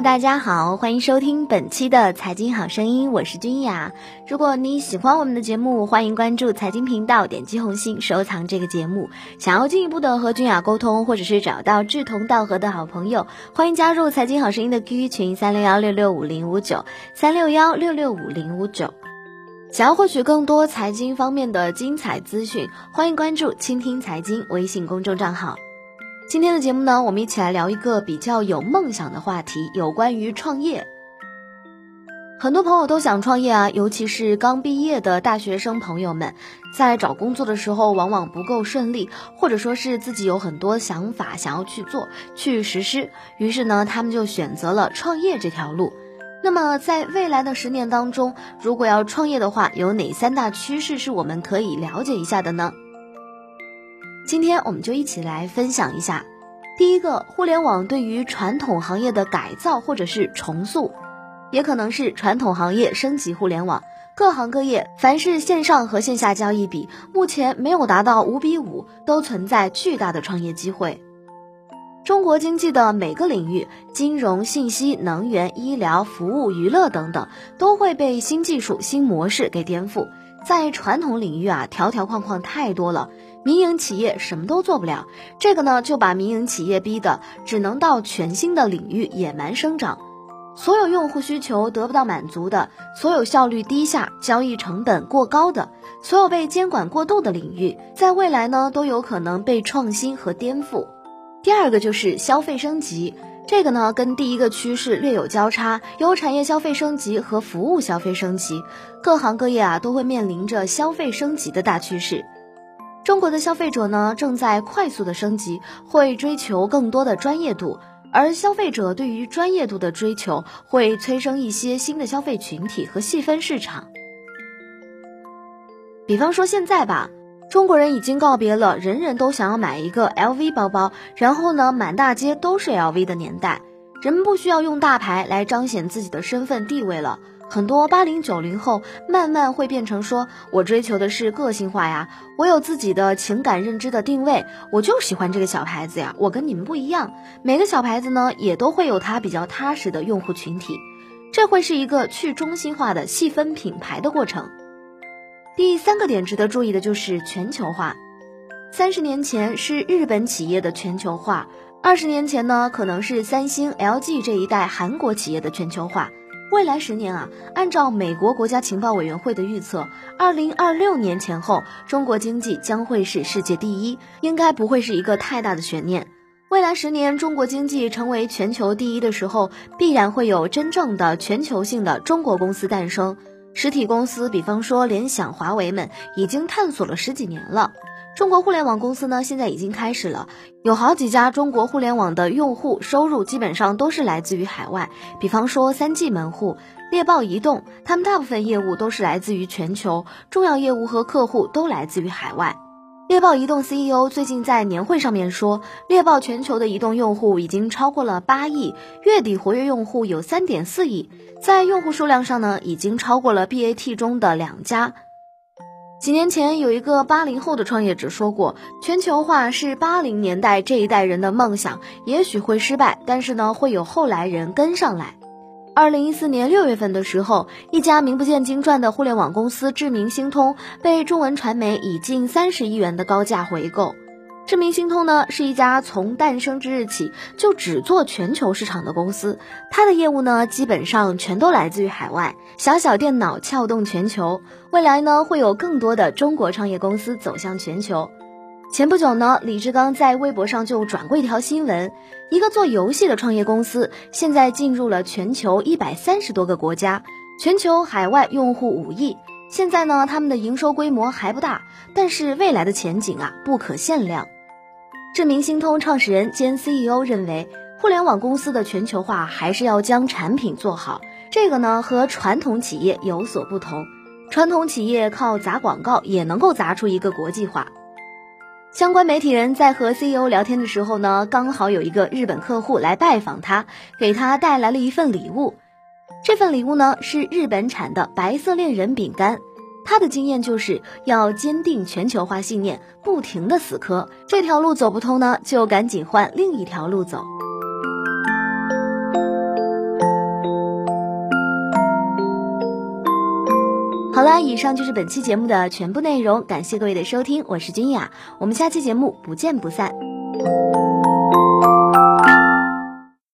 大家好，欢迎收听本期的财经好声音，我是君雅。如果你喜欢我们的节目，欢迎关注财经频道，点击红心收藏这个节目。想要进一步的和君雅沟通，或者是找到志同道合的好朋友，欢迎加入财经好声音的 QQ 群三六幺六六五零五九三六幺六六五零五九。想要获取更多财经方面的精彩资讯，欢迎关注倾听财经微信公众账号。今天的节目呢，我们一起来聊一个比较有梦想的话题，有关于创业。很多朋友都想创业啊，尤其是刚毕业的大学生朋友们，在找工作的时候往往不够顺利，或者说是自己有很多想法想要去做、去实施，于是呢，他们就选择了创业这条路。那么，在未来的十年当中，如果要创业的话，有哪三大趋势是我们可以了解一下的呢？今天我们就一起来分享一下，第一个，互联网对于传统行业的改造或者是重塑，也可能是传统行业升级互联网。各行各业，凡是线上和线下交易比，目前没有达到五比五，都存在巨大的创业机会。中国经济的每个领域，金融、信息、能源、医疗、服务、娱乐等等，都会被新技术、新模式给颠覆。在传统领域啊，条条框框太多了。民营企业什么都做不了，这个呢就把民营企业逼的只能到全新的领域野蛮生长。所有用户需求得不到满足的，所有效率低下、交易成本过高的，所有被监管过度的领域，在未来呢都有可能被创新和颠覆。第二个就是消费升级，这个呢跟第一个趋势略有交叉，有产业消费升级和服务消费升级，各行各业啊都会面临着消费升级的大趋势。中国的消费者呢，正在快速的升级，会追求更多的专业度，而消费者对于专业度的追求，会催生一些新的消费群体和细分市场。比方说现在吧，中国人已经告别了人人都想要买一个 LV 包包，然后呢满大街都是 LV 的年代，人们不需要用大牌来彰显自己的身份地位了。很多八零九零后慢慢会变成说，我追求的是个性化呀，我有自己的情感认知的定位，我就喜欢这个小牌子呀，我跟你们不一样。每个小牌子呢，也都会有它比较踏实的用户群体，这会是一个去中心化的细分品牌的过程。第三个点值得注意的就是全球化。三十年前是日本企业的全球化，二十年前呢，可能是三星、LG 这一代韩国企业的全球化。未来十年啊，按照美国国家情报委员会的预测，二零二六年前后，中国经济将会是世界第一，应该不会是一个太大的悬念。未来十年，中国经济成为全球第一的时候，必然会有真正的全球性的中国公司诞生。实体公司，比方说联想、华为们，已经探索了十几年了。中国互联网公司呢，现在已经开始了，有好几家中国互联网的用户收入基本上都是来自于海外。比方说三 G 门户、猎豹移动，他们大部分业务都是来自于全球，重要业务和客户都来自于海外。猎豹移动 CEO 最近在年会上面说，猎豹全球的移动用户已经超过了八亿，月底活跃用户有三点四亿，在用户数量上呢，已经超过了 BAT 中的两家。几年前，有一个八零后的创业者说过，全球化是八零年代这一代人的梦想，也许会失败，但是呢，会有后来人跟上来。二零一四年六月份的时候，一家名不见经传的互联网公司智明星通被中文传媒以近三十亿元的高价回购。智明星通呢，是一家从诞生之日起就只做全球市场的公司，它的业务呢，基本上全都来自于海外。小小电脑撬动全球，未来呢，会有更多的中国创业公司走向全球。前不久呢，李志刚在微博上就转过一条新闻，一个做游戏的创业公司，现在进入了全球一百三十多个国家，全球海外用户五亿。现在呢，他们的营收规模还不大，但是未来的前景啊，不可限量。智明星通创始人兼 CEO 认为，互联网公司的全球化还是要将产品做好。这个呢和传统企业有所不同。传统企业靠砸广告也能够砸出一个国际化。相关媒体人在和 CEO 聊天的时候呢，刚好有一个日本客户来拜访他，给他带来了一份礼物。这份礼物呢是日本产的白色恋人饼干。他的经验就是要坚定全球化信念不停的死磕。这条路走不通呢就赶紧换另一条路走。好啦以上就是本期节目的全部内容感谢各位的收听我是君雅我们下期节目不见不散。